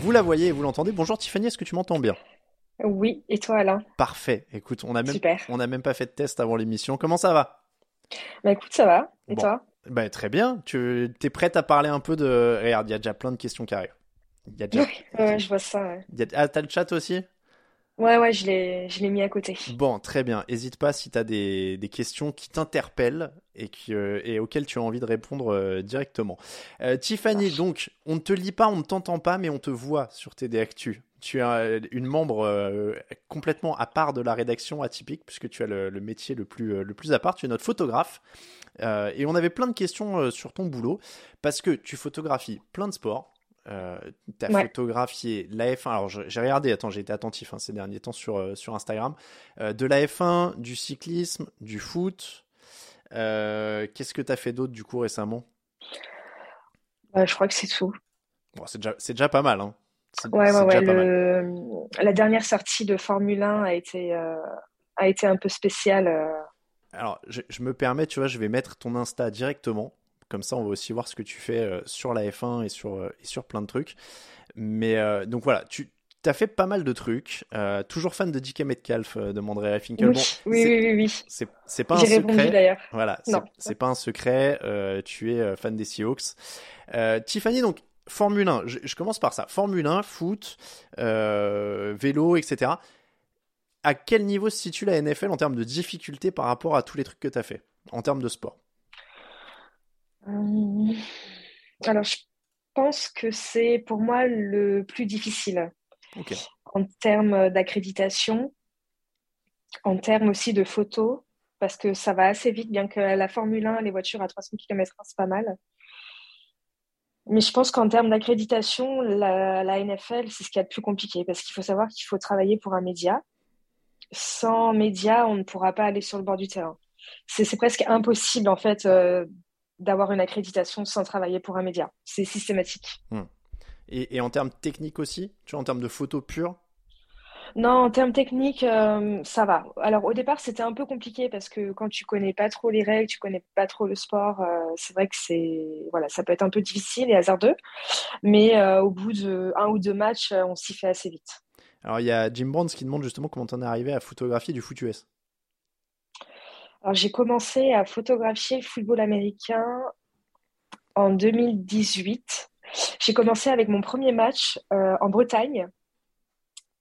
Vous la voyez et vous l'entendez. Bonjour Tiffany, est-ce que tu m'entends bien? Oui, et toi Alain? Parfait. Écoute, on a même Super. on a même pas fait de test avant l'émission. Comment ça va? Bah écoute, ça va. Et Bon. toi? Bah très bien. Tu es prête à parler un peu de Regarde, il y a déjà plein de questions qui arrivent. Il y a déjà ouais, je vois ça. Ouais, a- Ah, t'as le chat aussi? Ouais, ouais, je l'ai, je l'ai mis à côté. Bon, très bien. Hésite pas si tu as des, des questions qui t'interpellent et, qui, euh, et auxquelles tu as envie de répondre euh, directement. Euh, Tiffany, donc, on ne te lit pas, on ne t'entend pas, mais on te voit sur TD Actu. Tu es une membre complètement à part de la rédaction atypique, puisque tu as le, le métier le plus, le plus à part. Tu es notre photographe. Et on avait plein de questions sur ton boulot, parce que tu photographies plein de sports. Euh, tu as Ouais. photographié la F1. Alors, j'ai regardé, attends, j'ai été attentif hein, ces derniers temps sur, euh, sur Instagram. Euh, de la F1, du cyclisme, du foot. Euh, Qu'est-ce que tu as fait d'autre du coup récemment? Ouais, je crois que c'est tout. bon, C'est déjà, pas mal. Hein. Ouais, ouais, déjà mal. La dernière sortie de Formule 1 a été, a été un peu spéciale. Alors, je, je me permets, tu vois, je vais mettre ton Insta directement. Comme ça, on va aussi voir ce que tu fais euh, sur la F1 et sur, euh, et sur plein de trucs. Mais euh, donc voilà, tu as fait pas mal de trucs. Euh, toujours fan de DK Metcalf, euh, demanderait Ray Finkel. Oui, Bon, oui, oui, oui, oui. c'est c'est pas un J'ai répondu secret. d'ailleurs. Voilà, c'est pas un secret. tu es fan des Seahawks. Euh, Tiffany, donc Formule 1. Je, je commence par ça. Formule 1, foot, vélo, etc. À quel niveau se situe la NFL en termes de difficulté par rapport à tous les trucs que tu as fait en termes de sport? Hum, Alors, je pense que c'est pour moi le plus difficile en termes d'accréditation, en termes aussi de photos, parce que ça va assez vite, bien que la Formule 1, les voitures à 300 km/h, c'est pas mal. Mais je pense qu'en termes d'accréditation, la, la NFL, c'est ce qu'il y a de plus compliqué, parce qu'il faut savoir qu'il faut travailler pour un média. Sans média, on ne pourra pas aller sur le bord du terrain. C'est c'est presque impossible, en fait, euh, d'avoir une accréditation sans travailler pour un média. C'est systématique. Et, et en termes techniques aussi Tu vois, en termes de photos pures? Non, en termes techniques, euh, ça va. Alors au départ, c'était un peu compliqué parce que quand tu connais pas trop les règles, tu connais pas trop le sport, euh, c'est vrai que c'est voilà, ça peut être un peu difficile et hasardeux. Mais euh, au bout de un ou deux matchs, on s'y fait assez vite. Alors, il y a Jim Brands qui demande justement comment t'en es arrivé à photographier du foot US. Alors j'ai commencé à photographier le football américain en 2018. J'ai commencé avec mon premier match euh, en Bretagne.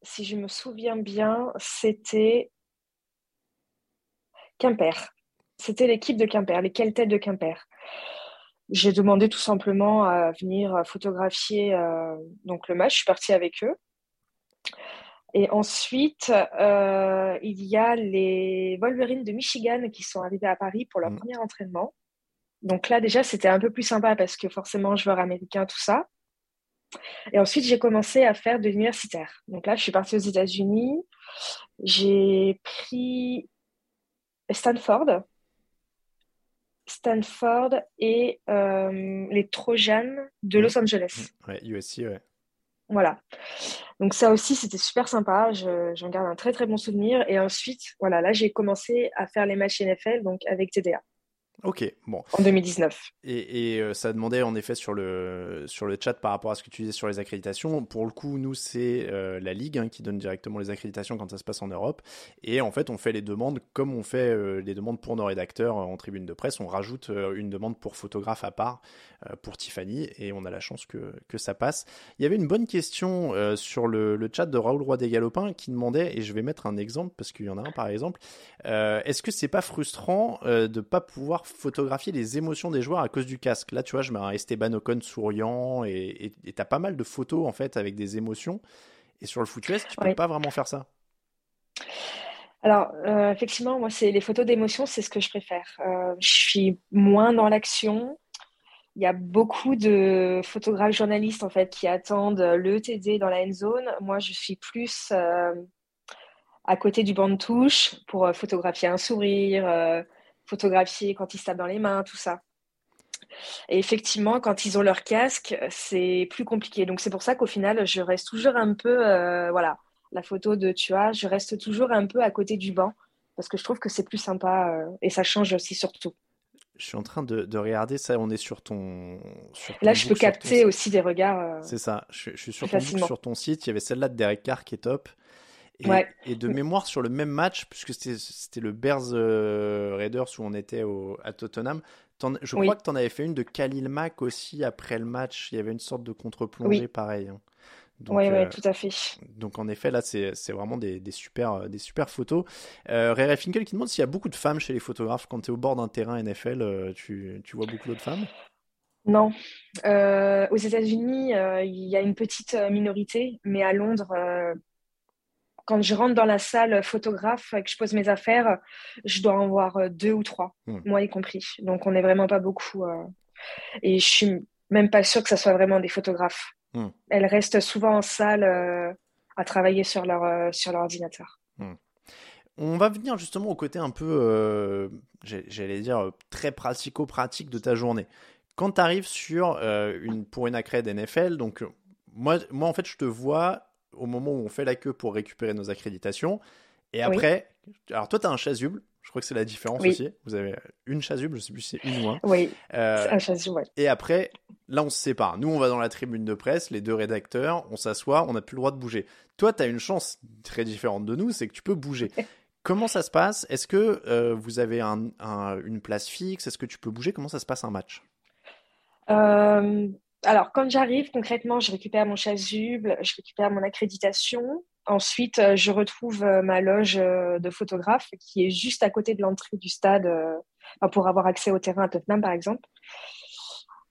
Si je me souviens bien, c'était Quimper. C'était l'équipe de Quimper, les Keltais de Quimper. J'ai demandé tout simplement à venir photographier euh, donc le match. Je suis partie avec eux. Et ensuite, euh, il y a les Wolverines de Michigan qui sont arrivés à Paris pour leur Mm. premier entraînement. Donc là, déjà, c'était un peu plus sympa parce que forcément, joueur américain, tout ça. Et ensuite, j'ai commencé à faire de l'universitaire. Donc là, je suis partie aux États-Unis. J'ai pris Stanford. Stanford et euh, les Trojans de Los Angeles. Ouais, USC, ouais. Voilà. Donc ça aussi, c'était super sympa. Je, j'en garde un très très bon souvenir. Et ensuite, voilà, là, j'ai commencé à faire les matchs NFL donc avec TDA. Ok, bon. En 2019. Et, et euh, ça demandait en effet sur le, sur le chat par rapport à ce que tu disais sur les accréditations. Pour le coup, nous, c'est euh, la Ligue hein, qui donne directement les accréditations quand ça se passe en Europe. Et en fait, on fait les demandes comme on fait euh, les demandes pour nos rédacteurs en tribune de presse. On rajoute une demande pour photographe à part pour Tiffany et on a la chance que, que ça passe. Il y avait une bonne question sur le, le, chat de Raoul Roy des Galopins qui demandait, et je vais mettre un exemple parce qu'il y en a un par exemple, est-ce que c'est pas frustrant de pas pouvoir photographier les émotions des joueurs à cause du casque. Là, tu vois, je mets un Esteban Ocon souriant et tu as pas mal de photos en fait avec des émotions. Et sur le FootUS, tu peux pas vraiment faire ça. Alors, euh, effectivement, moi, c'est les photos d'émotion, c'est ce que je préfère. Euh, je suis moins dans l'action. Il y a beaucoup de photographes journalistes en fait qui attendent le TD dans la end zone. Moi, je suis plus euh, à côté du banc de touche pour photographier un sourire, photographier quand ils se tapent dans les mains, tout ça. Et effectivement, quand ils ont leur casque, c'est plus compliqué. Donc c'est pour ça qu'au final, je reste toujours un peu, euh, voilà, la photo de tu vois, je reste toujours un peu à côté du banc parce que je trouve que c'est plus sympa euh, et ça change aussi surtout. Je suis en train de, regarder ça, on est sur ton. Là, je peux capter aussi des regards. Euh, c'est ça, je, suis sur ton, sur ton site, il y avait celle-là de Derek Carr qui est top. Et, de mémoire sur le même match, puisque c'était le Bears euh, Raiders où on était au, à Tottenham, je crois que tu en avais fait une de Khalil Mack aussi après le match. Il y avait une sorte de contre-plongée pareil. Hein. Oui, euh, tout à fait. Donc en effet, là, c'est vraiment des, des, super, des super photos. Euh, Finkel qui demande s'il y a beaucoup de femmes chez les photographes. Quand tu es au bord d'un terrain NFL, euh, tu, tu vois beaucoup d'autres femmes? Non. aux États-Unis, il y a une petite minorité, mais à Londres, quand je rentre dans la salle photographe et que je pose mes affaires, je dois en voir euh, deux ou trois, hmm. moi y compris. Donc on n'est vraiment pas beaucoup. Euh, et je suis même pas sûre que ce soit vraiment des photographes. Hmm. Elles restent souvent en salle euh, à travailler sur leur, sur leur ordinateur. Hmm. On va venir justement au côté un peu, j'allais dire, très pratico-pratique de ta journée. Quand tu arrives sur une, pour une accrède NFL, donc moi, moi en fait je te vois au moment où on fait la queue pour récupérer nos accréditations. Et après, alors toi, tu as un chasuble. Je crois que c'est la différence aussi. Vous avez une chasuble, je sais plus si c'est une ou un. Oui, euh, un chasuble, Et après, là, on se sépare. Nous, on va dans la tribune de presse, les deux rédacteurs, on s'assoit, on n'a plus le droit de bouger. Toi, tu as une chance très différente de nous, c'est que tu peux bouger. Comment ça se passe? Est-ce que euh, vous avez un, une place fixe? Est-ce que tu peux bouger? Comment ça se passe un match? Euh, alors, quand j'arrive, concrètement, je récupère mon chasuble, je récupère mon accréditation. Ensuite, euh, je retrouve euh, ma loge euh, de photographe qui est juste à côté de l'entrée du stade pour avoir accès au terrain à Tottenham, par exemple.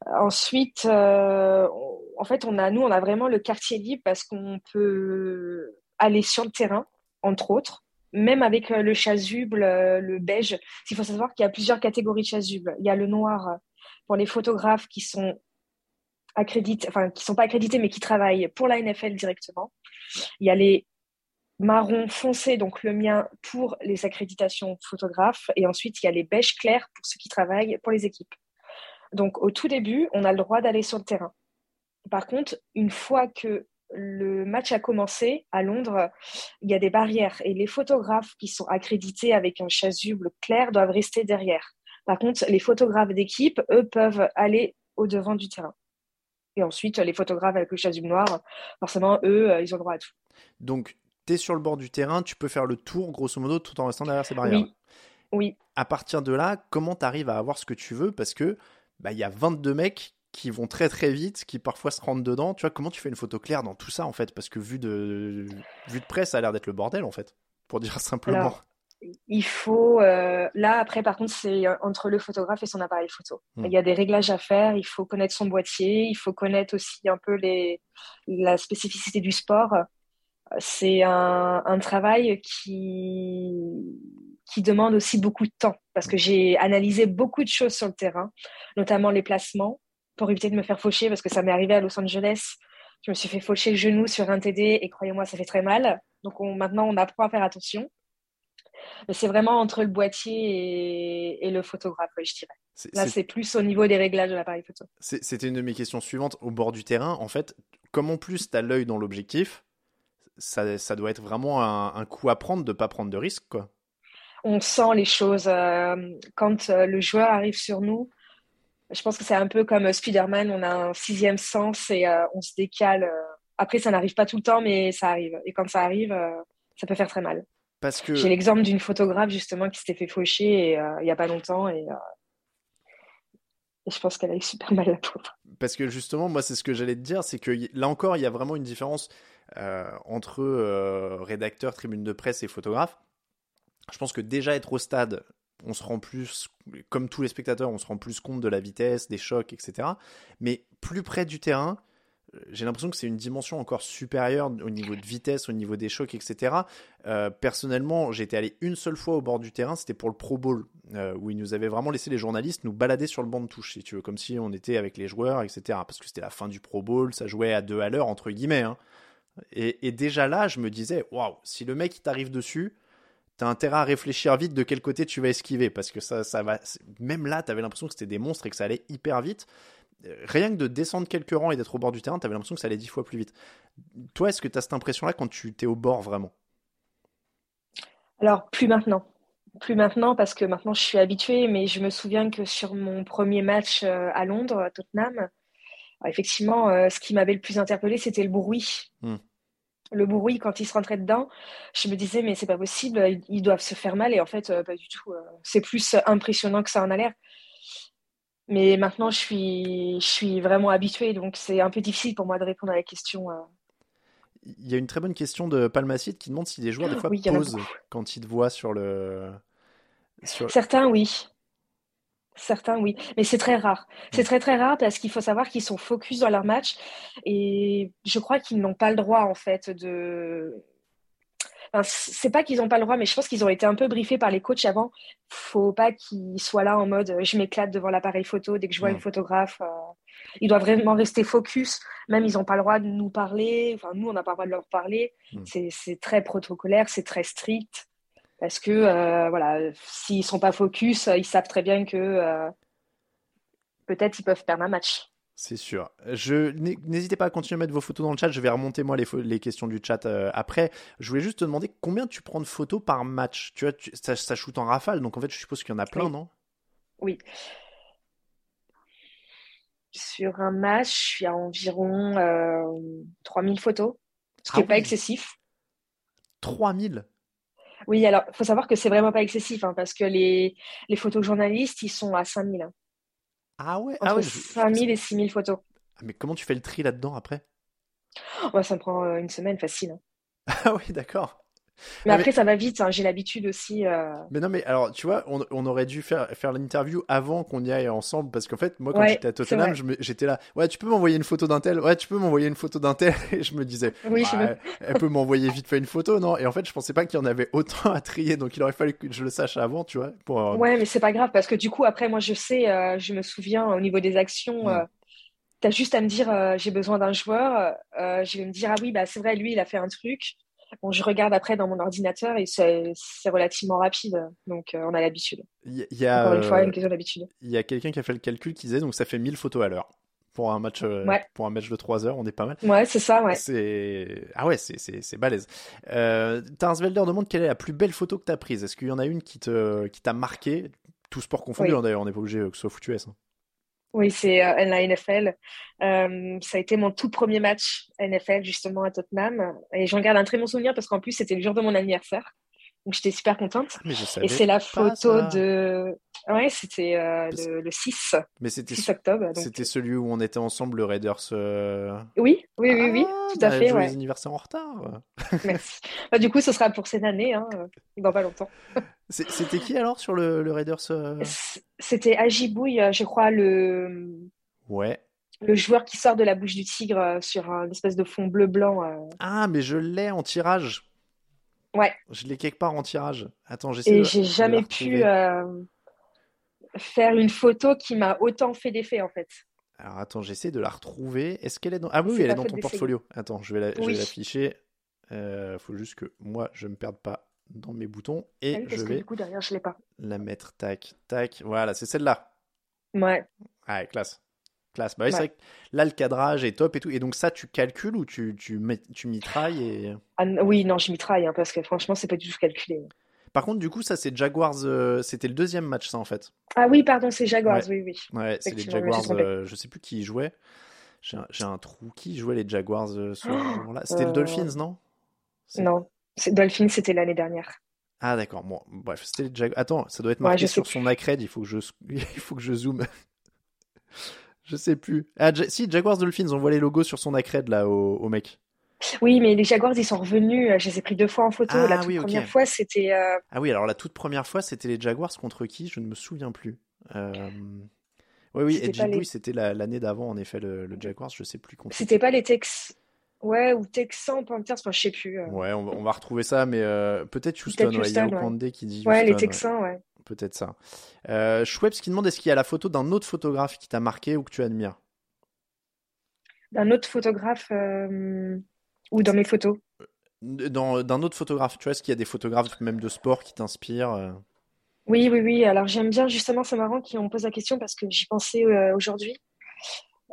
Ensuite, en fait, on a, nous, on a vraiment le quartier libre parce qu'on peut aller sur le terrain, entre autres, même avec le chasuble, le beige. Il faut savoir qu'il y a plusieurs catégories de chasuble. Il y a le noir pour les photographes qui sont accrédités, enfin qui sont pas accrédités mais qui travaillent pour la NFL directement. Il y a les marrons foncés, donc le mien pour les accréditations photographes, et ensuite il y a les beiges clairs pour ceux qui travaillent pour les équipes. Donc au tout début, on a le droit d'aller sur le terrain. Par contre, une fois que le match a commencé à Londres, il y a des barrières et les photographes qui sont accrédités avec un chasuble clair doivent rester derrière. Par contre, les photographes d'équipe, eux, peuvent aller au devant du terrain. Et ensuite, les photographes avec le chasuble noir, forcément, eux, euh, ils ont droit à tout. Donc, tu es sur le bord du terrain, tu peux faire le tour, grosso modo, tout en restant derrière ces barrières. Oui. oui. À partir de là, comment tu arrives à avoir ce que tu veux? Parce que bah, il y a 22 mecs qui vont très très vite, qui parfois se rendent dedans. Tu vois, comment tu fais une photo claire dans tout ça, en fait? Parce que vu de, vu de près, ça a l'air d'être le bordel, en fait, pour dire simplement il faut euh, là après par contre c'est euh, entre le photographe et son appareil photo. Hmm. Il y a des réglages à faire, il faut connaître son boîtier, il faut connaître aussi un peu les la spécificité du sport. C'est un, un, travail qui qui demande aussi beaucoup de temps parce que j'ai analysé beaucoup de choses sur le terrain, notamment les placements pour éviter de me faire faucher parce que ça m'est arrivé à Los Angeles. Je me suis fait faucher le genou sur un TD et croyez-moi ça fait très mal. Donc maintenant on apprend à faire attention. Mais c'est vraiment entre le boîtier et, le photographe, je dirais. Là, c'est plus au niveau des réglages de l'appareil photo. C'était une de mes questions suivantes. Au bord du terrain, en fait, comme en plus tu as l'œil dans l'objectif, ça, ça, doit être vraiment un, coup à prendre de ne pas prendre de risque, quoi. on sent les choses. euh, quand euh, le joueur arrive sur nous, je pense que c'est un peu comme euh, Spider-Man, on a un sixième sens et euh, on se décale. Après, ça n'arrive pas tout le temps, mais ça arrive. Et quand ça arrive, euh, ça peut faire très mal. Parce que J'ai l'exemple d'une photographe justement qui s'était fait faucher et, euh, il y a pas longtemps et, euh, et je pense qu'elle a eu super mal la pauvre. Parce que justement, moi, c'est ce que j'allais te dire, c'est que là encore, il y a vraiment une différence euh, entre rédacteur, tribune de presse et photographe. Je pense que déjà être au stade, on se rend plus, comme tous les spectateurs, on se rend plus compte de la vitesse, des chocs, etc. Mais plus près du terrain, j'ai l'impression que c'est une dimension encore supérieure au niveau de vitesse, au niveau des chocs, etc. Euh, personnellement, été allé une seule fois au bord du terrain, c'était pour le Pro Bowl, euh, où ils nous avaient vraiment laissé les journalistes nous balader sur le banc de touche, si tu veux, comme si on était avec les joueurs, etc. Parce que c'était la fin du Pro Bowl, ça jouait à deux à l'heure, entre guillemets. hein. Et, déjà là, je me disais, waouh, si le mec t'arrive dessus, t'as intérêt à réfléchir vite de quel côté tu vas esquiver, parce que ça, ça va. Même là, t'avais l'impression que c'était des monstres et que ça allait hyper vite. Euh, Rien que de descendre quelques rangs et d'être au bord du terrain, t'avais l'impression que ça allait dix fois plus vite. Toi, est-ce que t'as cette impression-là quand tu t'es au bord vraiment? Alors, plus maintenant. Plus maintenant parce que maintenant je suis habituée, mais je me souviens que sur mon premier match euh, à Londres, à Tottenham, alors, effectivement, euh, ce qui m'avait le plus interpellé, c'était le bruit. Hmm. Le bruit, quand ils se rentraient dedans, je me disais, mais c'est pas possible, ils, ils doivent se faire mal. Et en fait, euh, pas du tout. euh, c'est plus impressionnant que ça en a l'air. Mais maintenant, je suis, je suis vraiment habituée, donc c'est un peu difficile pour moi de répondre à la question. euh. Il y a une très bonne question de Palmacide qui demande si les joueurs, des fois, Oui, posent quand ils te voient sur le. Sur... Certains, oui. Certains, oui. Mais c'est très rare. C'est très, très rare parce qu'il faut savoir qu'ils sont focus dans leur match et je crois qu'ils n'ont pas le droit, en fait, de. Enfin, c'est pas qu'ils n'ont pas le droit, mais je pense qu'ils ont été un peu briefés par les coachs avant. Faut pas qu'ils soient là en mode je m'éclate devant l'appareil photo dès que je vois une photographe. euh, Ils doivent vraiment rester focus. Même ils n'ont pas le droit de nous parler. Enfin, nous, on n'a pas le droit de leur parler. Mm. C'est très protocolaire, c'est très strict. Parce que, euh, voilà, s'ils sont pas focus, euh, ils savent très bien que euh, peut-être ils peuvent perdre un match. C'est sûr. Je n'hé- n'hésitez pas à continuer à mettre vos photos dans le chat. Je vais remonter moi les, questions du chat euh, après. Je voulais juste te demander combien tu prends de photos par match. Tu vois, tu- ça, ça shoot en rafale, donc en fait, je suppose qu'il y en a plein, Oui. non? Oui. Sur un match, je suis à environ euh, 3000 photos, ce qui Ah n'est pas oui. excessif. 3000 Oui, alors, il faut savoir que c'est vraiment pas excessif, hein, parce que les, les photojournalistes, ils sont à 5000. hein. Ah ouais, Entre ah ouais. je- 5000 et 6000 photos. Ah, mais comment tu fais le tri là-dedans après? Oh, bah, ça me prend euh, une semaine facile. hein. Ah oui, d'accord. Mais Ah, après, ça va vite. hein, J'ai l'habitude aussi. euh, Mais non, mais alors, tu vois, on, on aurait dû faire, faire l'interview avant qu'on y aille ensemble, parce qu'en fait, moi, quand Ouais, j'étais à Tottenham, j'étais là, ouais, tu peux m'envoyer une photo d'un tel, ouais, tu peux m'envoyer une photo d'un tel, et je me disais, Oui, bah, elle peut m'envoyer vite fait une photo, non? Et en fait, je pensais pas qu'il y en avait autant à trier, donc il aurait fallu que je le sache avant, tu vois, pour... euh, Ouais, mais c'est pas grave parce que du coup, après, moi, je sais, euh, je me souviens au niveau des actions, Mm. euh, t'as juste à me dire, euh, j'ai besoin d'un joueur. euh, je vais me dire, ah oui, bah, c'est vrai, lui, il a fait un truc. Bon, je regarde après dans mon ordinateur et c'est relativement rapide. Donc, euh, on a l'habitude. Il y, a, Encore une fois, euh, une question d'habitude. il y a quelqu'un qui a fait le calcul qui disait, donc ça fait 1000 photos à l'heure. Pour un match, euh, Ouais. pour un match de 3 heures, on est pas mal. Ouais, c'est ça, ouais. C'est ah ouais, c'est balèze. Euh, Tarsvelder demande quelle est la plus belle photo que t'as prise. Est-ce qu'il y en a une qui te qui t'a marqué, tout sport confondu Oui. hein, d'ailleurs, on n'est pas obligé que ce soit foutu S. hein. Oui, c'est euh, la NFL. Euh, ça a été mon tout premier match NFL, justement, à Tottenham. Et j'en garde un très bon souvenir parce qu'en plus, c'était le jour de mon anniversaire. Donc, j'étais super contente. Ah, mais je savais. Et c'est la photo ça. de. Ouais, c'était euh, le, le 6, Mais c'était 6 octobre. c'était celui où on était ensemble le Raiders. euh, Oui, oui, oui, oui, Ah, tout à bah, fait. joyeux Ouais. anniversaire en retard. Merci. Bah, du coup, ce sera pour cette année, hein, euh, dans pas longtemps. C'était qui alors sur le, le Raiders euh? C'était Agibouille, euh, je crois, le, Ouais. le joueur qui sort de la bouche du tigre euh, sur un espèce de fond bleu-blanc. euh. Ah, mais je l'ai en tirage. Ouais, Je l'ai quelque part en tirage. Attends, j'essaie et j'ai la jamais pu euh, faire une photo qui m'a autant fait d'effet, en fait. Alors attends, j'essaie de la retrouver. Est-ce qu'elle est dans... Ah oui, elle est dans ton portfolio. Attends, je vais la- je vais Oui. l'afficher. Euh, faut juste que moi, je me perde pas dans mes boutons. Et Ah oui, parce je que vais du coup, derrière, je l'ai pas. la mettre tac, tac. Voilà, c'est celle-là. Ouais. Ah, classe. Classe. Bah oui, c'est Ouais. vrai que là, le cadrage est top et tout. Et donc ça, tu calcules ou tu, tu, tu mitrailles et... Ah, oui, non, je mitraille, hein, parce que franchement, c'est pas du tout calculé. Par contre, du coup, ça, c'est Jaguars. euh, C'était le deuxième match, ça, en fait. Ah oui, pardon, c'est Jaguars, oui, oui. Ouais, c'est les Jaguars. euh, je sais plus qui jouait. J'ai un, trou. Qui jouait les Jaguars euh, ce Oh, jour-là C'était le euh, Dolphins, non? C'est- Non, c'est- Dolphin, c'était l'année dernière. Ah, d'accord. Bon, bref, c'était les Jaguars. Attends, ça doit être Ouais, marqué sur son accred. Il faut que je, il faut que je zoome. Je sais plus. Ah, Ja- si, Jaguars Dolphins, on voit les logos sur son accred, là, au, au mec. Oui, mais les Jaguars, ils sont revenus. euh, Je les ai pris deux fois en photo. Ah La toute oui, ok. première fois, c'était. euh, Ah oui, alors la toute première fois, c'était les Jaguars contre qui Je ne me souviens plus. Euh... Oui, oui, pas les- c'était la- l'année d'avant, en effet, le, le Jaguars, je sais plus C'était pas les Tex. Ouais, ou Texans, Panthers, enfin, je sais plus. euh. Ouais, on va, on va retrouver ça, mais euh, peut-être Houston, Peut-être ouais, il y a Houston, ouais. Qui dit Ouais, les Houston, ouais. Texans, ouais. Peut-être ça. Euh, Schweppes qui demande est-ce qu'il y a la photo d'un autre photographe qui t'a marqué ou que tu admires? D'un autre photographe euh, ou dans mes photos? Dans- D'un autre photographe, tu vois, est-ce qu'il y a des photographes même de sport qui t'inspirent Oui, oui, oui. Alors j'aime bien, justement, c'est marrant qu'on me pose la question parce que j'y pensais aujourd'hui.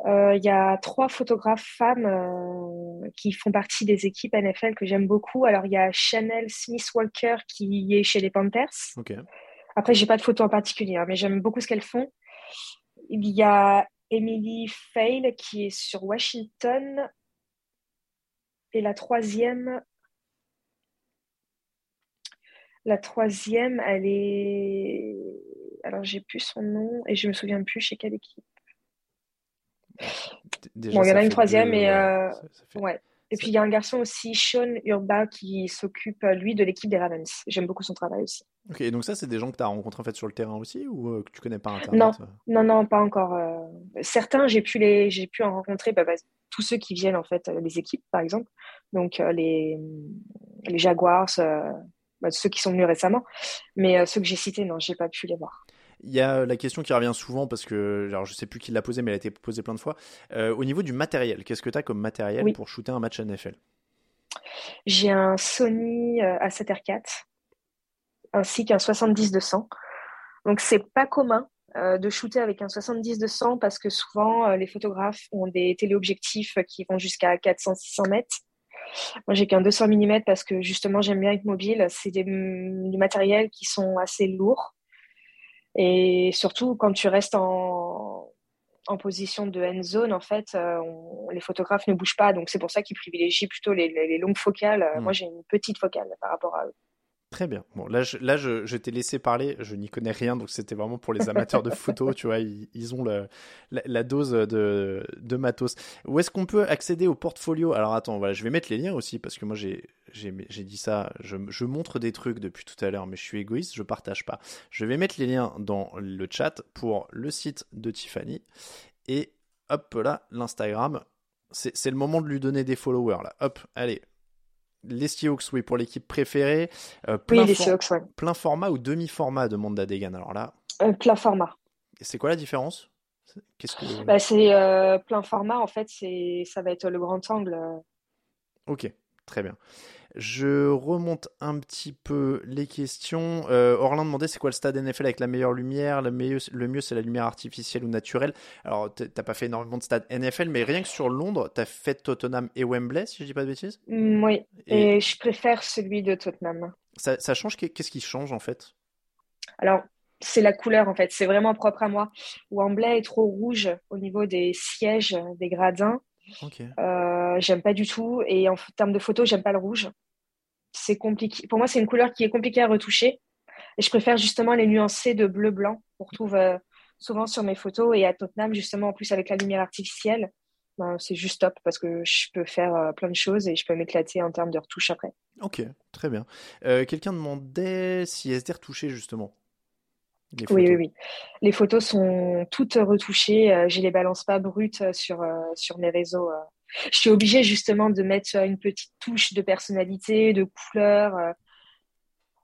Euh, Il y a trois photographes femmes euh, qui font partie des équipes NFL que j'aime beaucoup. Alors il y a Chanel Smith-Walker qui est chez les Panthers. Ok. Après, j'ai pas de photo en particulier, hein, mais j'aime beaucoup ce qu'elles font. Il y a Emily Fail qui est sur Washington. Et la troisième, la troisième, elle est. Alors, j'ai plus son nom et je me souviens plus chez quelle équipe. Déjà, Bon, il y en a une troisième, deux, ouais, euh, fait- Ouais. Et puis, il y a un garçon aussi, Sean Urba, qui s'occupe, euh, lui, de l'équipe des Ravens. J'aime beaucoup son travail aussi. Ok, et donc ça, c'est des gens que tu as rencontrés en fait sur le terrain aussi ou euh, que tu connais pas Internet Non. Non, non, pas encore. euh. Certains, j'ai pu les, j'ai pu en rencontrer, bah, bah, tous ceux qui viennent en fait des équipes, par exemple. Donc les, les Jaguars, bah, ceux qui sont venus récemment. Mais ceux que j'ai cités, non, j'ai pas pu les voir. Il y a la question qui revient souvent parce que, alors je sais plus qui l'a posée, mais elle a été posée plein de fois. Euh, au niveau du matériel, qu'est-ce que tu as comme matériel Oui. pour shooter un match NFL J'ai un Sony euh, A7R4 ainsi qu'un 70-200. Donc c'est pas commun euh, de shooter avec un 70-200 parce que souvent euh, les photographes ont des téléobjectifs qui vont jusqu'à 400-600 mètres. Moi j'ai qu'un 200 mm parce que justement j'aime bien être mobile. C'est des, du matériel qui sont assez lourds et surtout quand tu restes en en position de end zone, en fait, euh, on- les photographes ne bougent pas. Donc, c'est pour ça qu'ils privilégient plutôt les, les- les longues focales. Euh, Mm. Moi, j'ai une petite focale par rapport à eux. Très bien. Bon, là, je, là, je, je t'ai laissé parler. Je n'y connais rien, donc c'était vraiment pour les amateurs de photos. tu vois, ils, ils ont le- la, la dose de, de matos. Où est-ce qu'on peut accéder au portfolio? Alors, attends, voilà, je vais mettre les liens aussi parce que moi, j'ai, dit ça. Je, je montre des trucs depuis tout à l'heure, mais je suis égoïste, je partage pas. Je vais mettre les liens dans le chat pour le site de Tiffany et hop là, l'Instagram. C'est, c'est le moment de lui donner des followers là. Hop, allez. Les Seahawks, oui, pour l'équipe préférée. Euh, plein Oui, les Seahawks, ouais. Plein format ou demi-format demande Dadegan. Alors là, Euh, plein format. c'est quoi la différence? Qu'est-ce que Bah, c'est euh, plein format, en fait, c'est ça va être le grand angle. euh. Ok, très bien. Je remonte un petit peu les questions. Euh, Orlin demandait c'est quoi le stade NFL avec la meilleure lumière Le mieux, le mieux c'est la lumière artificielle ou naturelle. Alors t'as pas fait énormément de stades NFL, mais rien que sur Londres, t'as fait Tottenham et Wembley, si je dis pas de bêtises? Mm, oui, Et et je préfère celui de Tottenham. ça, ça change? Qu'est-ce qui change en fait? Alors, c'est la couleur, en fait. C'est vraiment propre à moi. Wembley est trop rouge au niveau des sièges, des gradins. Euh, j'aime pas du tout. Et en termes de photos, j'aime pas le rouge. C'est compliqué. Pour moi, c'est une couleur qui est compliquée à retoucher. Et je préfère justement les nuancer de bleu-blanc qu'on retrouve euh, souvent sur mes photos. Et à Tottenham, justement, en plus avec la lumière artificielle, ben, c'est juste top parce que je peux faire euh, plein de choses et je peux m'éclater en termes de retouche après. Ok, très bien. Quelqu'un demandait si étaient retouchées justement. Les Oui, oui, photos. oui. Les photos sont toutes retouchées. Euh, je les balance pas brutes euh, sur, euh, sur mes réseaux. Je suis obligée justement de mettre une petite touche de personnalité, de couleur.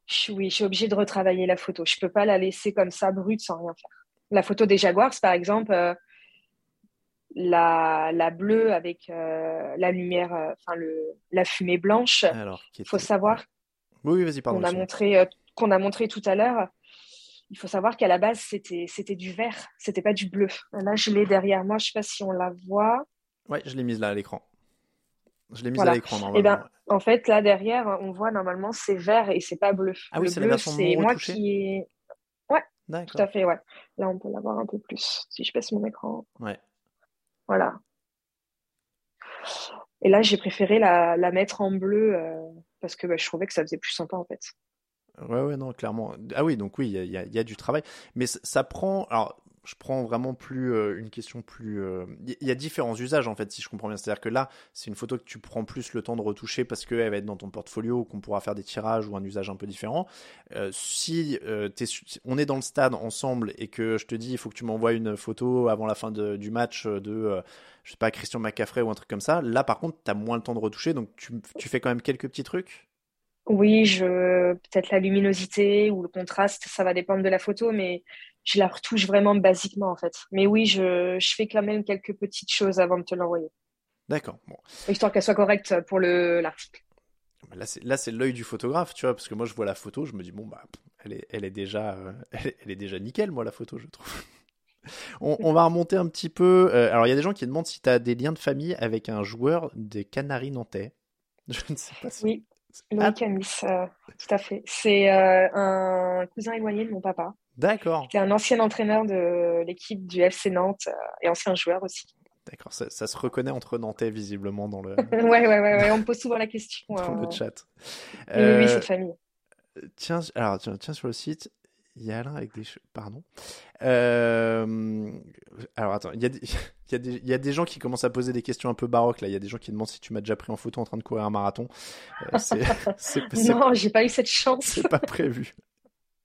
Je oui, je suis obligée de retravailler la photo. Je peux pas la laisser comme ça brute sans rien faire. La photo des Jaguars, par exemple, la, la bleue avec la lumière, enfin le, la fumée blanche. Alors, Il faut savoir Oui, oui, vas-y, pardon. qu'on a montré, qu'on a montré tout à l'heure, il faut savoir qu'à la base, c'était, c'était du vert, c'était pas du bleu. Là, je l'ai derrière moi, je sais pas si on la voit. Ouais, je l'ai mise là à l'écran. Je l'ai mise Voilà. à l'écran Et normalement. ben, en fait, là derrière, on voit normalement c'est vert et c'est pas bleu. Ah oui, Le c'est la bleu, version non c'est moi qui ai. Tout D'accord. à fait, ouais. Là, on peut l'avoir un peu plus. Si je passe mon écran. Ouais. Voilà. Et là, j'ai préféré la, la mettre en bleu euh, parce que bah, je trouvais que ça faisait plus sympa en fait. Ouais, ouais, non, clairement. Ah oui, donc oui, il y y a- du travail. Mais ça, prend. Alors, je prends vraiment plus euh, une question plus. euh, Il y a différents usages en fait, si je comprends bien. C'est-à-dire que là, c'est une photo que tu prends plus le temps de retoucher parce qu'elle va être dans ton portfolio, qu'on pourra faire des tirages ou un usage un peu différent. Euh, si on est dans le stade ensemble et que je te dis, il faut que tu m'envoies une photo avant la fin de- du match de. je sais pas, Christian McCaffrey ou un truc comme ça. Là, par contre, tu as moins le temps de retoucher, donc tu, tu fais quand même quelques petits trucs? Oui, je peut-être la luminosité ou le contraste, ça va dépendre de la photo, mais je la retouche vraiment basiquement en fait. Mais oui, je, je fais quand même quelques petites choses avant de te l'envoyer, D'accord. Bon. histoire qu'elle soit correcte pour le l'article. Là, c'est là, c'est l'œil du photographe, tu vois, parce que moi, je vois la photo, je me dis bon bah, elle est, elle est déjà, euh, elle, est, elle est déjà nickel, moi, la photo, je trouve. On, on va remonter un petit peu. euh, alors, il y a des gens qui demandent si tu as des liens de famille avec un joueur des Canaries nantais. Je ne sais pas si. Oui, Loïc Amis, euh, tout à fait. C'est euh, un cousin éloigné de mon papa. d'accord, C'est un ancien entraîneur de l'équipe du FC Nantes euh, et ancien joueur aussi. d'accord. Ça, ça se reconnaît entre Nantais visiblement dans le, Ouais, ouais, ouais, ouais, on me pose souvent la question. dans le euh, chat. oui, oui, Euh, c'est de famille. Tiens, alors tiens, tiens, sur le site, il y a Alain avec des che- pardon. Euh, alors attends, il y a des, il y a des, il y a des gens qui commencent à poser des questions un peu baroques là. Il y a des gens qui demandent si tu m'as déjà pris en photo en train de courir un marathon. Euh, c'est, c'est- Non, j'ai pas eu cette chance. c'est pas prévu.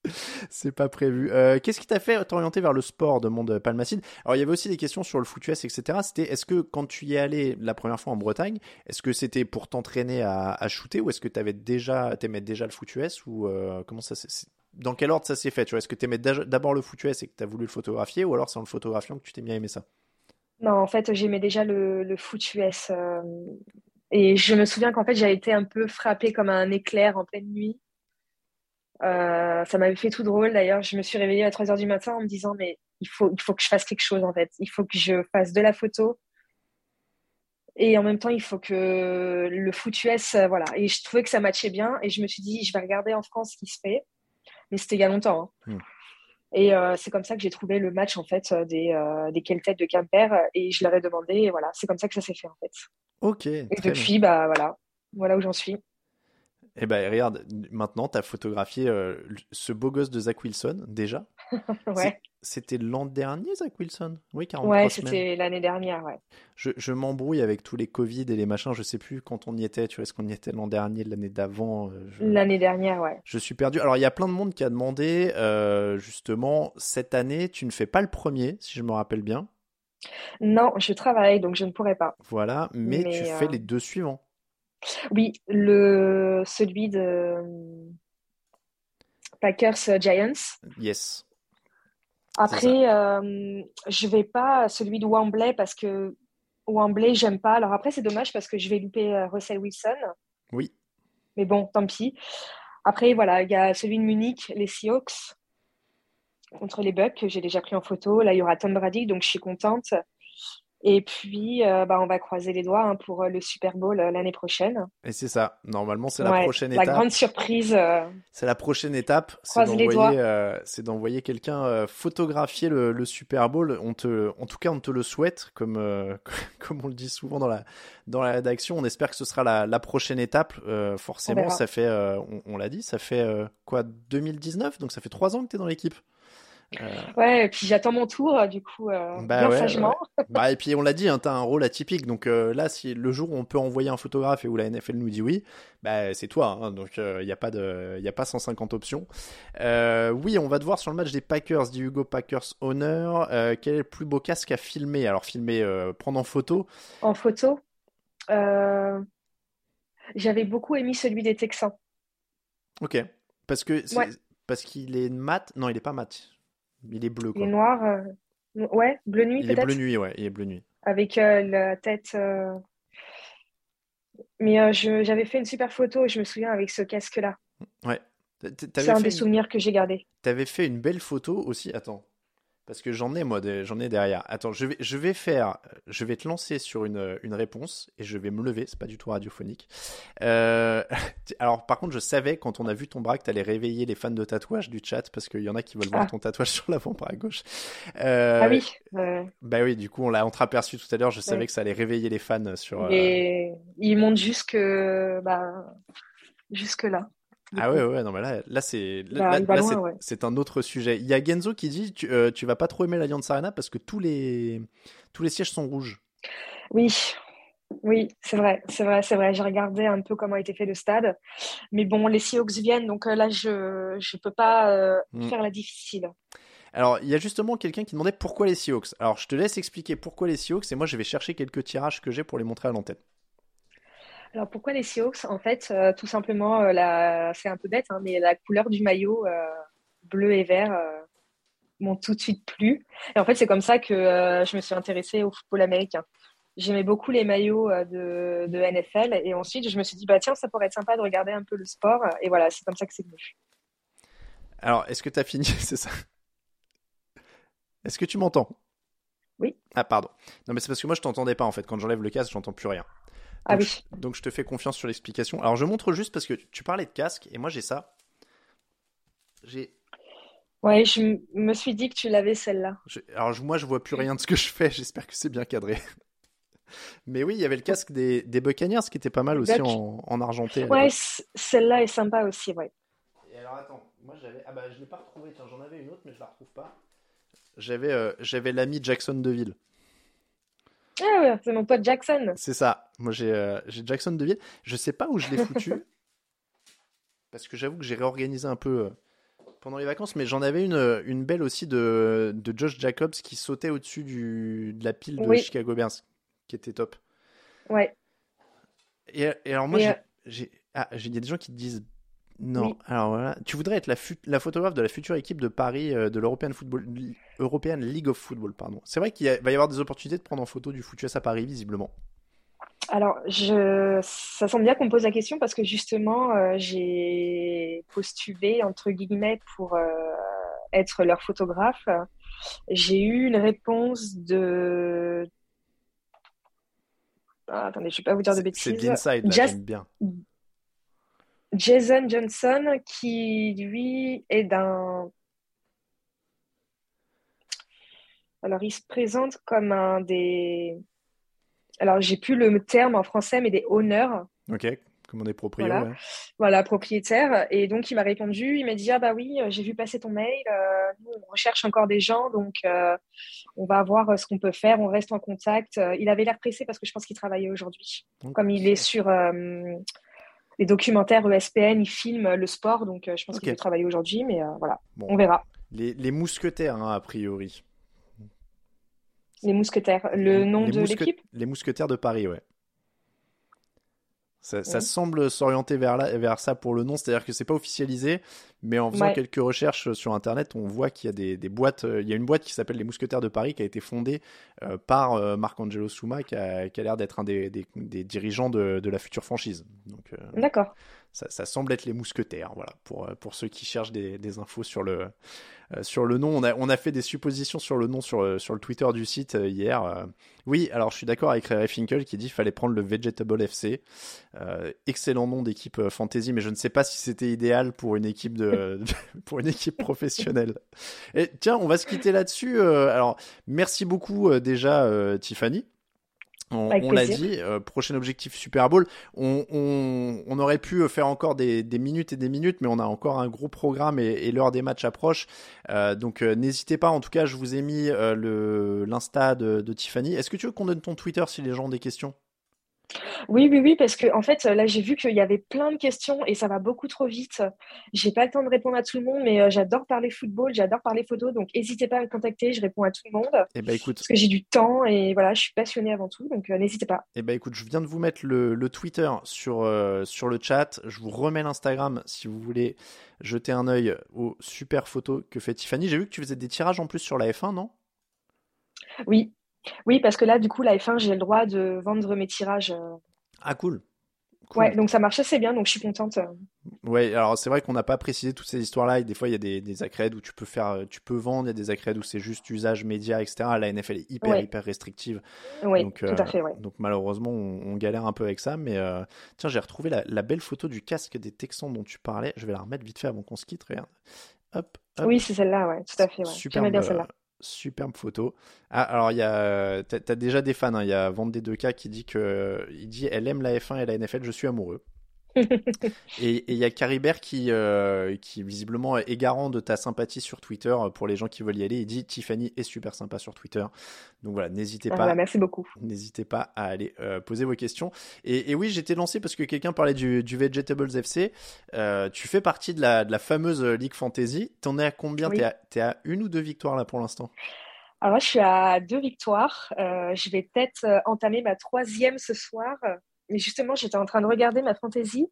C'est pas prévu. Euh, qu'est-ce qui t'a fait t'orienter vers le sport demande Palmacide? Alors il y avait aussi des questions sur le foot US, etc. C'était est-ce que quand tu y es allé la première fois en Bretagne, est-ce que c'était pour t'entraîner à, à shooter ou est-ce que t'avais déjà t'aimais déjà le foot US ou euh, comment ça s'est- c'est- dans quel ordre ça s'est fait Tu est-ce que t'aimais déjà- d'abord le foot US et que t'as voulu le photographier ou alors c'est en le photographiant que tu t'es à aimer ça? Non, en fait, j'aimais déjà le, le foot US. euh, et je me souviens qu'en fait, j'avais été un peu frappée comme un éclair en pleine nuit. Euh, ça m'avait fait tout drôle. D'ailleurs, je me suis réveillée à 3 heures du matin en me disant, mais il faut, il faut que je fasse quelque chose, en fait. Il faut que je fasse de la photo. Et en même temps, il faut que le foot US, euh, voilà. Et je trouvais que ça matchait bien. Et je me suis dit, je vais regarder en France ce qui se fait. Mais c'était il y a longtemps. hein. Hmm. Et euh, c'est comme ça que j'ai trouvé le match en fait euh, des, euh, des de Quimper euh, et je leur ai demandé et voilà, c'est comme ça que ça s'est fait en fait. Ok. Et bien. depuis, bah voilà, voilà où j'en suis. Eh ben regarde, maintenant t'as photographié euh, ce beau gosse de Zach Wilson déjà. Ouais, C'était l'an dernier Zach Wilson? Oui, 43 ouais, c'était l'année dernière, ouais. Je, je m'embrouille avec tous les Covid et les machins. Je sais plus quand on y était. Tu vois, est-ce qu'on y était l'an dernier, l'année d'avant euh, je, L'année dernière, ouais. je suis perdu. Alors, il y a plein de monde qui a demandé, euh, justement, cette année, tu ne fais pas le premier, si je me rappelle bien. Non, je travaille donc je ne pourrais pas. Voilà, mais, Mais, tu fais les deux suivants. Oui, le celui de euh, Packers euh, Giants. Yes. Après, euh, je vais pas celui de Wembley parce que Wembley, j'aime pas. Alors après, c'est dommage parce que je vais louper euh, Russell Wilson. Oui. Mais bon, tant pis. Après, voilà, il y a celui de Munich, les Seahawks, contre les Bucks, que j'ai déjà pris en photo. Là, il y aura Tom Brady, donc je suis contente. Et puis, euh, bah, on va croiser les doigts hein, pour euh, le Super Bowl euh, l'année prochaine. Et c'est ça. Normalement, c'est la Ouais, prochaine la étape. grande surprise. euh, C'est la prochaine étape, c'est Croise les d'envoyer, doigts. c'est d'envoyer quelqu'un photographier le, le Super Bowl. On te, en tout cas, on te le souhaite, comme comme on le dit souvent dans la dans la rédaction. On espère que ce sera la, la prochaine étape. Forcément, ça fait, on, on l'a dit, ça fait quoi 2019, donc ça fait trois ans que tu es dans l'équipe. Euh, Ouais, et puis j'attends mon tour, euh, du coup, euh, Bah bien ouais, sagement. bah et puis on l'a dit, hein, t'as un rôle atypique. Donc euh, là, si le jour où on peut envoyer un photographe et où la NFL nous dit oui, bah c'est toi. hein, donc il n'y a pas de, y a pas 150 options. Euh, oui, on va te voir sur le match des Packers, dit Hugo Packers Honor. Euh, quel est le plus beau casque à filmer? Alors filmer, euh, prendre en photo? En photo, euh, j'avais beaucoup aimé celui des Texans. Ok. Parce que Ouais. parce qu'il est mat? Non, il est pas mat. Il est bleu Il quoi. est noir, euh, ouais, bleu nuit Il est bleu nuit, ouais. Il est bleu nuit. avec euh, la tête. euh, Mais j'avais fait une super photo, je me souviens, avec ce casque-là. Ouais. C'est un des une... souvenirs que j'ai gardé. T'avais fait une belle photo aussi. Attends. Parce que j'en ai, moi, j'en ai derrière. Attends, je vais, je vais faire, je vais te lancer sur une, une réponse et je vais me lever. C'est pas du tout radiophonique. Euh, alors, par contre, je savais quand on a vu ton bras que t'allais réveiller les fans de tatouage du chat parce qu'il y en a qui veulent voir Ah. ton tatouage sur l'avant-bras à gauche. Euh, Ah oui, euh, Bah oui, du coup, on l'a entreaperçu tout à l'heure. Je savais Ouais. que ça allait réveiller les fans sur. euh, et il monte jusque, bah, jusque là. Ah ouais, ouais, non, mais là, là c'est Bah, là, là, c'est ouais. un autre sujet. Il y a Genzo qui dit tu, euh, tu vas pas trop aimer l'Alliance Arena parce que tous les tous les sièges sont rouges. Oui, oui, c'est vrai, c'est vrai, c'est vrai. J'ai regardé un peu comment a été fait le stade, mais bon, les Seahawks viennent, donc euh, là, je je peux pas euh, Mm. faire la difficile. Alors, il y a justement quelqu'un qui demandait pourquoi les Seahawks. Alors, je te laisse expliquer pourquoi les Seahawks et moi, je vais chercher quelques tirages que j'ai pour les montrer à l'antenne. Alors pourquoi les Seahawks? En fait, euh, tout simplement, euh, la... c'est un peu bête, hein, mais la couleur du maillot euh, bleu et vert m'ont tout de suite plu. Et en fait, c'est comme ça que je me suis intéressée au football américain. J'aimais beaucoup les maillots de, de NFL et ensuite je me suis dit bah tiens ça pourrait être sympa de regarder un peu le sport et voilà c'est comme ça que c'est venu. Alors, est-ce que tu as fini? C'est ça. Est-ce que tu m'entends? Oui. Ah, pardon. Non, mais c'est parce que moi, je t'entendais pas en fait. Quand j'enlève le casque, j'entends plus rien. Ah Donc, oui. je- donc, je te fais confiance sur l'explication. Alors, je montre juste parce que tu parlais de casque et moi, j'ai ça. J'ai Ouais, je me suis dit que tu l'avais celle-là. Je- Alors moi je vois plus rien de ce que je fais, j'espère que c'est bien cadré. Mais oui, il y avait le casque des, des Buccaneers qui était pas mal aussi en, en argenté. Ouais, celle-là est sympa aussi, ouais. Et alors attends, moi j'avais... Ah bah je l'ai pas retrouvé, tiens j'en avais une autre mais je la retrouve pas. J'avais euh, j'avais l'ami Jackson Deville. Ah ouais, c'est mon pote Jackson. C'est ça, moi j'ai euh, Jackson Deville. Je sais pas où je l'ai foutu. parce que j'avoue que j'ai réorganisé un peu euh, pendant les vacances, mais j'en avais une, euh, une belle aussi de, de Josh Jacobs qui sautait au-dessus de la pile de Oui. Chicago Bears, qui était top. Ouais. Et, et alors moi, j'ai- euh, ah, j'ai- il y a des gens qui te disent non. Oui. Alors voilà, tu voudrais être la, photographe de la future équipe de Paris euh, de l'European Football, European League of Football, pardon. C'est vrai qu'il va y avoir des opportunités de prendre en photo du foot US à Paris, visiblement. Alors, je... ça semble bien qu'on me pose la question parce que justement, euh, j'ai postulé, entre guillemets, pour euh, être leur photographe. J'ai eu une réponse de... Ah, attendez, je ne vais pas vous dire de bêtises. C'est de l'inside, là, Just- j'aime bien. Jason Johnson, qui lui est d'un. Alors, il se présente comme un des. Alors, j'ai plus le terme en français, mais des honneurs. Ok, comme on est proprio. Voilà. ouais. Voilà, propriétaire. Et donc, il m'a répondu, il m'a dit, ah bah oui, euh, j'ai vu passer ton mail, euh, nous, on recherche encore des gens, donc euh, on va voir ce qu'on peut faire, on reste en contact. Il avait l'air pressé parce que je pense qu'il travaillait aujourd'hui. Comme il est sur euh, les documentaires ESPN, il filme le sport, donc euh, je pense qu'il Ok. peut travailler aujourd'hui, mais euh, voilà, Bon, on verra. les, les mousquetaires, hein, a priori. Les mousquetaires, le nom Les de l'équipe? Les mousquetaires de Paris, ouais. Ça, semble s'orienter vers, là, vers ça pour le nom, c'est-à-dire que c'est pas officialisé, mais en faisant Ouais. quelques recherches sur Internet, on voit qu'il y a des, des boîtes. euh, Il y a une boîte qui s'appelle les Mousquetaires de Paris qui a été fondée euh, par euh, Marc-Angelo Souma, qui a, qui a l'air d'être un des, des- des dirigeants de, de la future franchise. Euh, D'accord. Ça, ça semble être les Mousquetaires, voilà, pour, euh, pour ceux qui cherchent des, des infos sur le, euh, sur le nom. On a, on a fait des suppositions sur le nom sur, euh, sur le Twitter du site hier. oui, alors je suis d'accord avec Ray Finkel qui dit qu'il fallait prendre le Vegetable FC. Excellent nom d'équipe fantasy, mais je ne sais pas si c'était idéal pour une équipe de, pour une équipe professionnelle. Et tiens, on va se quitter là-dessus. alors, merci beaucoup déjà, Tiffany. On, l'a dit, euh, prochain objectif Super Bowl. On, on- on aurait pu faire encore des, des minutes et des minutes, mais on a encore un gros programme et, et l'heure des matchs approche. Euh, donc euh, n'hésitez pas. En tout cas, je vous ai mis euh, le l'insta de, de Tiffany. Est-ce que tu veux qu'on donne ton Twitter si les gens ont des questions? Oui, oui, oui, parce que en fait, là, j'ai vu qu'il y avait plein de questions et ça va beaucoup trop vite. J'ai pas le temps de répondre à tout le monde, mais euh, j'adore parler football, j'adore parler photo, donc n'hésitez pas à me contacter, je réponds à tout le monde Eh ben écoute, parce que j'ai du temps et voilà, je suis passionnée avant tout, donc euh, n'hésitez pas. Eh ben écoute, je viens de vous mettre le, le Twitter sur, euh, sur le chat. Je vous remets l'Instagram si vous voulez jeter un œil aux super photos que fait Tiffany. J'ai vu que tu faisais des tirages en plus sur la F1, non? Oui, oui, parce que là, du coup, la F1, j'ai le droit de vendre mes tirages. euh, Ah cool. Cool. Ouais, donc ça marche assez bien, donc je suis contente. Ouais, alors c'est vrai qu'on n'a pas précisé toutes ces histoires-là. Et des fois, il y a des, des accrèdes où tu peux faire, tu peux vendre. Il y a des accrèdes où c'est juste usage média, etc. La NFL est hyper, Ouais. hyper restrictive. Oui, donc, tout euh, à fait, ouais. donc malheureusement, on, on galère un peu avec ça. Mais euh, tiens, j'ai retrouvé la, la belle photo du casque des Texans dont tu parlais. Je vais la remettre vite fait avant qu'on se quitte. Regarde. Hop, hop. Oui, c'est celle-là, ouais, tout à fait, ouais. Superbe, bien celle-là. Superbe photo. Ah, alors il y a, t'as, déjà des fans. hein. Il y a Vente des deux cas qui dit que, il dit, elle aime la F1 et la NFL. Je suis amoureux. Et il y a Caribert qui, euh, qui visiblement est garant de ta sympathie sur Twitter euh, pour les gens qui veulent y aller. Il dit Tiffany est super sympa sur Twitter. Donc voilà, n'hésitez Ah, pas. bah, merci beaucoup. N'hésitez pas à aller euh, poser vos questions. Et, et oui, j'étais lancé parce que quelqu'un parlait du, du Vegetables FC. Euh, tu fais partie de la, de la fameuse League Fantasy. T'en es à combien? Oui. T'es à, t'es à une ou deux victoires là pour l'instant? Alors moi, je suis à deux victoires. Euh, je vais peut-être entamer ma troisième ce soir. Mais justement, j'étais en train de regarder ma fantaisie.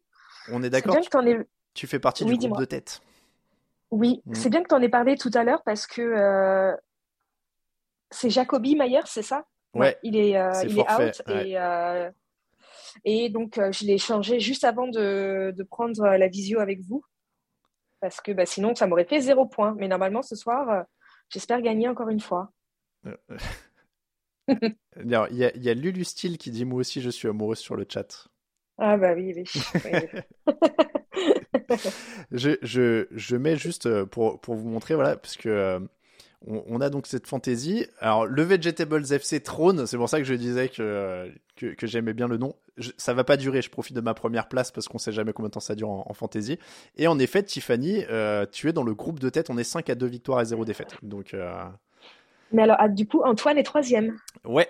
On est d'accord tu, aies... tu fais partie Oui, du groupe de tête. Oui, Mm. c'est bien que tu en aies parlé tout à l'heure parce que euh, c'est Jacoby Mayer, c'est ça? Ouais, il est, euh, c'est il est out ouais. et, euh, et donc euh, je l'ai changé juste avant de, de prendre la visio avec vous parce que bah, sinon ça m'aurait fait zéro point. Mais normalement ce soir, j'espère gagner encore une fois. Il y a, il y a Lulu Steel qui dit Moi aussi, je suis amoureuse sur le chat. Ah bah oui, oui. oui. je, je, je mets juste euh, pour, pour vous montrer, voilà, parce que euh, on, on a donc cette fantaisie. Alors, le Vegetables FC trône, c'est pour ça que je disais que, euh, que, que j'aimais bien le nom. Je- ça va pas durer, je profite de ma première place parce qu'on sait jamais combien de temps ça dure en, en fantaisie. Et en effet, Tiffany, euh, tu es dans le groupe de tête, on est 5 à 2 victoires et 0 défaite. Donc, euh, Mais alors, ah, du coup, Antoine est troisième. ouais.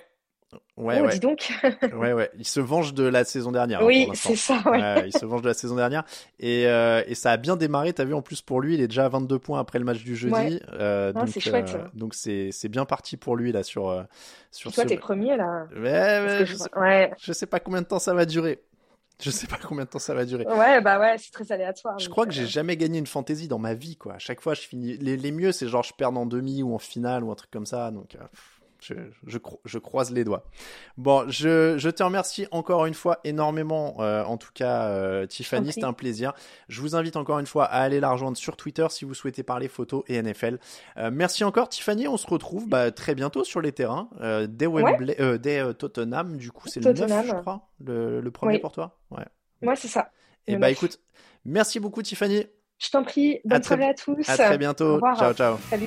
Ouais, oh, ouais, dis donc. ouais, ouais. Il se venge de la saison dernière. hein, Oui, c'est ça, ouais. Il se venge de la saison dernière. Et, euh, et ça a bien démarré. T'as vu, en plus, pour lui, il est déjà à 22 points après le match du jeudi. Ouais. Euh, Ah, donc, c'est chouette, euh, donc c'est, c'est bien parti pour lui, là, sur, sur toi, ce. t'es premier là. Ouais, je, je- Ouais. je sais pas combien de temps ça va durer. Je sais pas combien de temps ça va durer. Ouais, bah ouais, c'est très aléatoire. Je crois que euh, j'ai jamais gagné une fantaisie dans ma vie, quoi. À chaque fois, je finis. Les, les mieux, c'est genre je perds en demi ou en finale ou un truc comme ça. Donc, euh, pff, je, je, cro- je croise les doigts. Bon, je, je te remercie encore une fois énormément, euh, en tout cas, euh, Tiffany. C'était un plaisir. Je vous invite encore une fois à aller la rejoindre sur Twitter si vous souhaitez parler photo et NFL. Euh, merci encore, Tiffany. On se retrouve bah, très bientôt sur les terrains. Dès, Wembley, dès Tottenham, du coup, c'est le 9, Tottenham. je crois. Le, le premier Oui. pour toi Ouais. Ouais, c'est ça. Et Le bah écoute, merci beaucoup, Tiffany. Je t'en prie, bonne très- soirée à tous. À très bientôt. Ciao, ciao. Salut.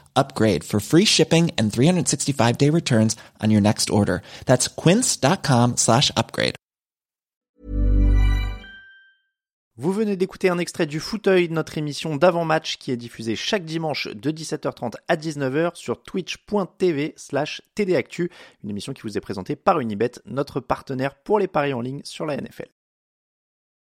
upgrade for free shipping and 365 day returns on your next order. That's quince.com slash upgrade. Vous venez d'écouter un extrait du Fauteuil, notre émission d'avant-match qui est diffusée chaque dimanche de 17h30 à 19h sur twitch.tv slash tdactu, une émission qui vous est présentée par Unibet, notre partenaire pour les paris en ligne sur la NFL.